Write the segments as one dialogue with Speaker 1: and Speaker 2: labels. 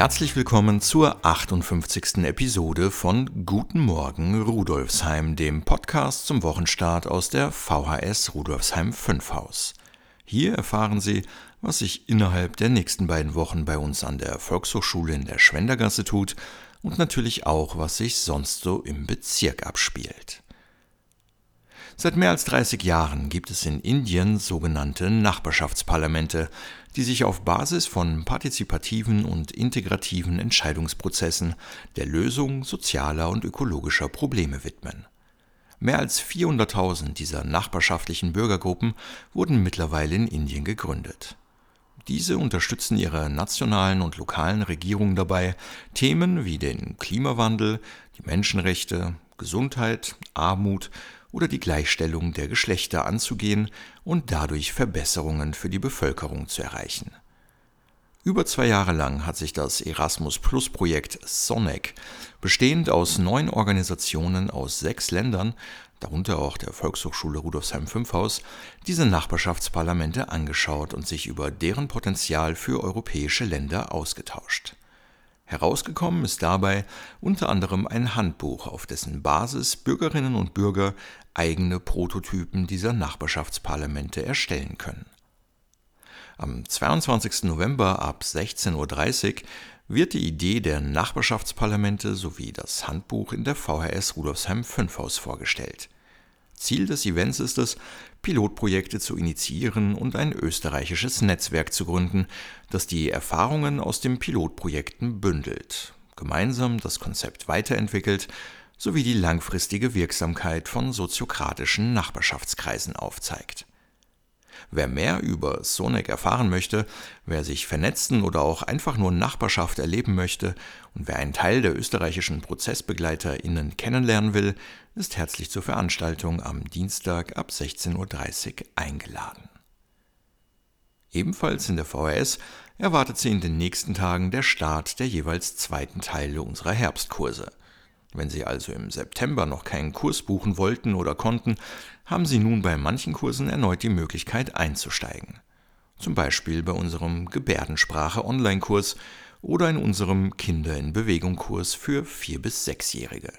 Speaker 1: Herzlich willkommen zur 58. Episode von Guten Morgen Rudolfsheim, dem Podcast zum Wochenstart aus der VHS Rudolfsheim 5 Haus. Hier erfahren Sie, was sich innerhalb der nächsten beiden Wochen bei uns an der Volkshochschule in der Schwendergasse tut und natürlich auch, was sich sonst so im Bezirk abspielt. Seit mehr als 30 Jahren gibt es in Indien sogenannte Nachbarschaftsparlamente, die sich auf Basis von partizipativen und integrativen Entscheidungsprozessen der Lösung sozialer und ökologischer Probleme widmen. Mehr als 400.000 dieser nachbarschaftlichen Bürgergruppen wurden mittlerweile in Indien gegründet. Diese unterstützen ihre nationalen und lokalen Regierungen dabei, Themen wie den Klimawandel, die Menschenrechte, Gesundheit, Armut oder die Gleichstellung der Geschlechter anzugehen und dadurch Verbesserungen für die Bevölkerung zu erreichen. Über zwei Jahre lang hat sich das Erasmus Plus Projekt SONEC, bestehend aus neun Organisationen aus sechs Ländern, darunter auch der Volkshochschule Rudolfsheim 5 Haus, diese Nachbarschaftsparlamente angeschaut und sich über deren Potenzial für europäische Länder ausgetauscht. Herausgekommen ist dabei unter anderem ein Handbuch, auf dessen Basis Bürgerinnen und Bürger eigene Prototypen dieser Nachbarschaftsparlamente erstellen können. Am 22. November ab 16.30 Uhr wird die Idee der Nachbarschaftsparlamente sowie das Handbuch in der VHS Rudolfsheim 5 Haus vorgestellt. Ziel des Events ist es, Pilotprojekte zu initiieren und ein österreichisches Netzwerk zu gründen, das die Erfahrungen aus den Pilotprojekten bündelt, gemeinsam das Konzept weiterentwickelt sowie die langfristige Wirksamkeit von soziokratischen Nachbarschaftskreisen aufzeigt. Wer mehr über Sonic erfahren möchte, wer sich vernetzen oder auch einfach nur Nachbarschaft erleben möchte und wer einen Teil der österreichischen ProzessbegleiterInnen kennenlernen will, ist herzlich zur Veranstaltung am Dienstag ab 16.30 Uhr eingeladen. Ebenfalls in der VHS erwartet Sie in den nächsten Tagen der Start der jeweils zweiten Teile unserer Herbstkurse. Wenn Sie also im September noch keinen Kurs buchen wollten oder konnten, haben Sie nun bei manchen Kursen erneut die Möglichkeit einzusteigen. Zum Beispiel bei unserem Gebärdensprache-Online-Kurs oder in unserem Kinder in Bewegung-Kurs für 4- bis 6-Jährige.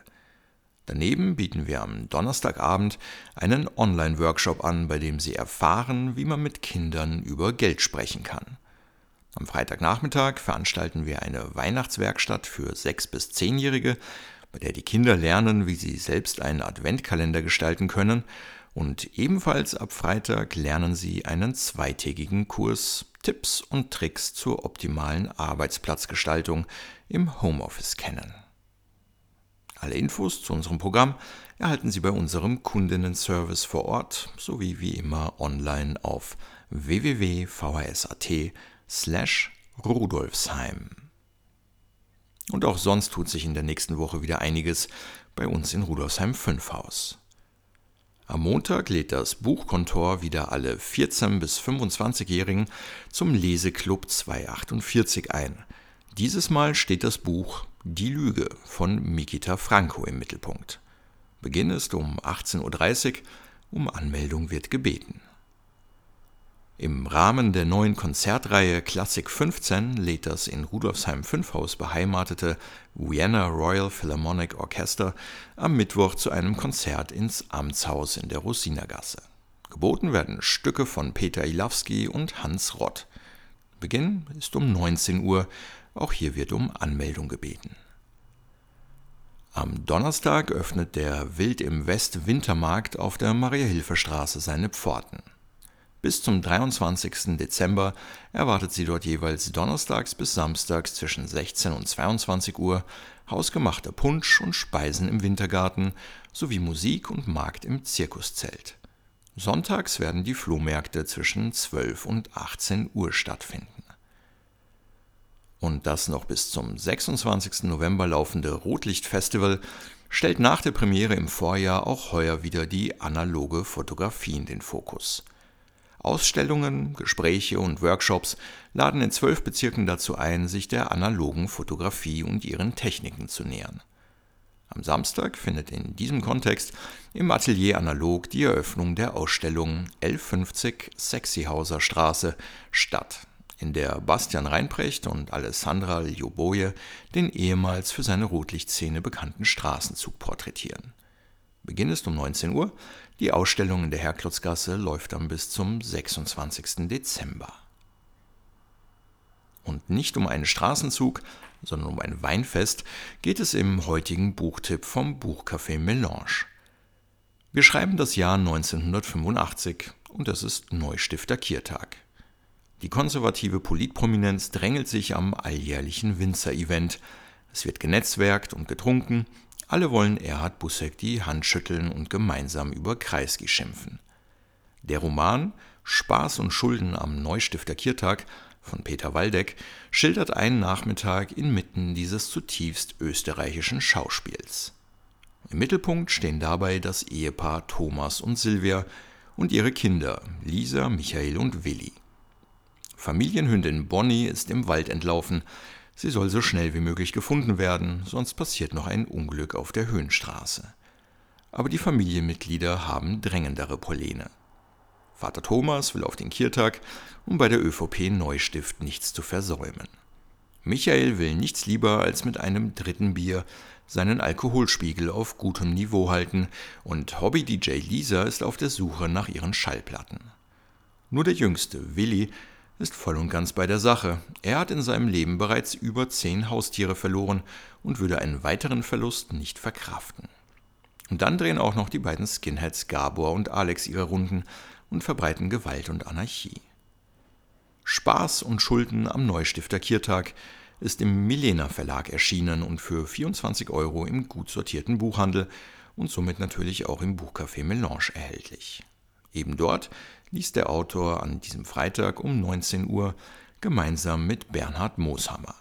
Speaker 1: Daneben bieten wir am Donnerstagabend einen Online-Workshop an, bei dem Sie erfahren, wie man mit Kindern über Geld sprechen kann. Am Freitagnachmittag veranstalten wir eine Weihnachtswerkstatt für 6- bis 10-Jährige, bei der die Kinder lernen, wie sie selbst einen Adventkalender gestalten können und ebenfalls ab Freitag lernen sie einen zweitägigen Kurs Tipps und Tricks zur optimalen Arbeitsplatzgestaltung im Homeoffice kennen. Alle Infos zu unserem Programm erhalten Sie bei unserem Kundinnenservice vor Ort sowie wie immer online auf www.vhs.at slash Rudolfsheim. Und auch sonst tut sich in der nächsten Woche wieder einiges bei uns in Rudolfsheim 5 Haus. Am Montag lädt das Buchkontor wieder alle 14- bis 25-Jährigen zum Leseklub 248 ein. Dieses Mal steht das Buch Die Lüge von Mikita Franco im Mittelpunkt. Beginn ist um 18.30 Uhr, um Anmeldung wird gebeten. Im Rahmen der neuen Konzertreihe Klassik 15 lädt das in Rudolfsheim 5 Haus beheimatete Vienna Royal Philharmonic Orchester am Mittwoch zu einem Konzert ins Amtshaus in der Rosinergasse. Geboten werden Stücke von Peter Ilawski und Hans Rott. Beginn ist um 19 Uhr, auch hier wird um Anmeldung gebeten. Am Donnerstag öffnet der Wild im West Wintermarkt auf der Maria-Hilfer-Straße seine Pforten. Bis zum 23. Dezember erwartet sie dort jeweils donnerstags bis samstags zwischen 16 und 22 Uhr hausgemachter Punsch und Speisen im Wintergarten sowie Musik und Markt im Zirkuszelt. Sonntags werden die Flohmärkte zwischen 12 und 18 Uhr stattfinden. Und das noch bis zum 26. November laufende Rotlichtfestival stellt nach der Premiere im Vorjahr auch heuer wieder die analoge Fotografie in den Fokus. Ausstellungen, Gespräche und Workshops laden in zwölf Bezirken dazu ein, sich der analogen Fotografie und ihren Techniken zu nähern. Am Samstag findet in diesem Kontext im Atelier Analog die Eröffnung der Ausstellung L50 Sexyhauser Straße statt, in der Bastian Reinprecht und Alessandra Ljoboje den ehemals für seine Rotlichtszene bekannten Straßenzug porträtieren. Beginn ist um 19 Uhr, die Ausstellung in der Herklotzgasse läuft dann bis zum 26. Dezember. Und nicht um einen Straßenzug, sondern um ein Weinfest geht es im heutigen Buchtipp vom Buchcafé Melange. Wir schreiben das Jahr 1985 und es ist Neustifter Kiertag. Die konservative Politprominenz drängelt sich am alljährlichen Winzer-Event. Es wird genetzwerkt und getrunken. Alle wollen Erhard Busseck die Hand schütteln und gemeinsam über Kreisky schimpfen. Der Roman Spaß und Schulden am Neustifter Kiertag von Peter Waldeck schildert einen Nachmittag inmitten dieses zutiefst österreichischen Schauspiels. Im Mittelpunkt stehen dabei das Ehepaar Thomas und Silvia und ihre Kinder Lisa, Michael und Willi. Familienhündin Bonnie ist im Wald entlaufen. Sie soll so schnell wie möglich gefunden werden, sonst passiert noch ein Unglück auf der Höhenstraße. Aber die Familienmitglieder haben drängendere Pläne. Vater Thomas will auf den Kiertag, um bei der ÖVP Neustift nichts zu versäumen. Michael will nichts lieber als mit einem dritten Bier seinen Alkoholspiegel auf gutem Niveau halten und Hobby-DJ Lisa ist auf der Suche nach ihren Schallplatten. Nur der Jüngste, Willi, ist voll und ganz bei der Sache. Er hat in seinem Leben bereits über zehn Haustiere verloren und würde einen weiteren Verlust nicht verkraften. Und dann drehen auch noch die beiden Skinheads Gabor und Alex ihre Runden und verbreiten Gewalt und Anarchie. Spaß und Schulden am Neustifter Kiertag ist im Milena Verlag erschienen und für 24 Euro im gut sortierten Buchhandel und somit natürlich auch im Buchcafé Melange erhältlich. Eben dort liest der Autor an diesem Freitag um 19 Uhr gemeinsam mit Bernhard Mooshammer.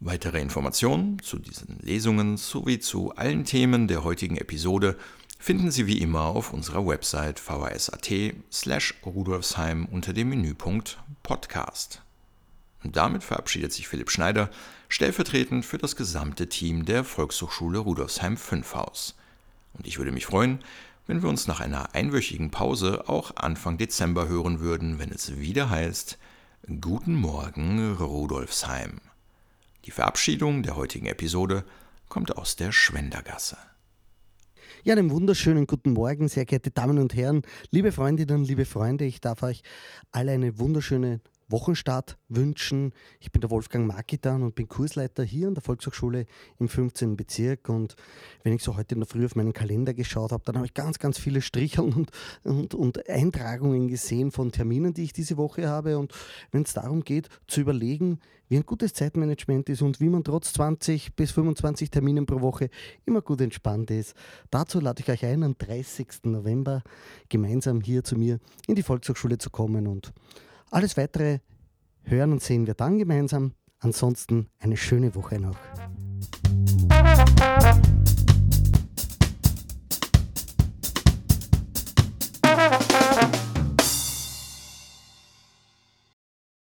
Speaker 1: Weitere Informationen zu diesen Lesungen sowie zu allen Themen der heutigen Episode finden Sie wie immer auf unserer Website vhs.at slash rudolfsheim unter dem Menüpunkt Podcast. Und damit verabschiedet sich Philipp Schneider stellvertretend für das gesamte Team der Volkshochschule Rudolfsheim 5 Haus. Und ich würde mich freuen, wenn wir uns nach einer einwöchigen Pause auch Anfang Dezember hören würden, wenn es wieder heißt Guten Morgen Rudolfsheim. Die Verabschiedung der heutigen Episode kommt aus der Schwendergasse.
Speaker 2: Ja, einen wunderschönen guten Morgen, sehr geehrte Damen und Herren, liebe Freundinnen, liebe Freunde. Ich darf euch alle eine wunderschöne Wochenstart wünschen. Ich bin der Wolfgang Markitan und bin Kursleiter hier an der Volkshochschule im 15. Bezirk. Und wenn ich so heute in der Früh auf meinen Kalender geschaut habe, dann habe ich ganz, ganz viele Stricheln und, und, und Eintragungen gesehen von Terminen, die ich diese Woche habe. Und wenn es darum geht, zu überlegen, wie ein gutes Zeitmanagement ist und wie man trotz 20 bis 25 Terminen pro Woche immer gut entspannt ist, dazu lade ich euch ein, am 30. November gemeinsam hier zu mir in die Volkshochschule zu kommen und alles weitere hören und sehen wir dann gemeinsam. Ansonsten eine schöne Woche noch.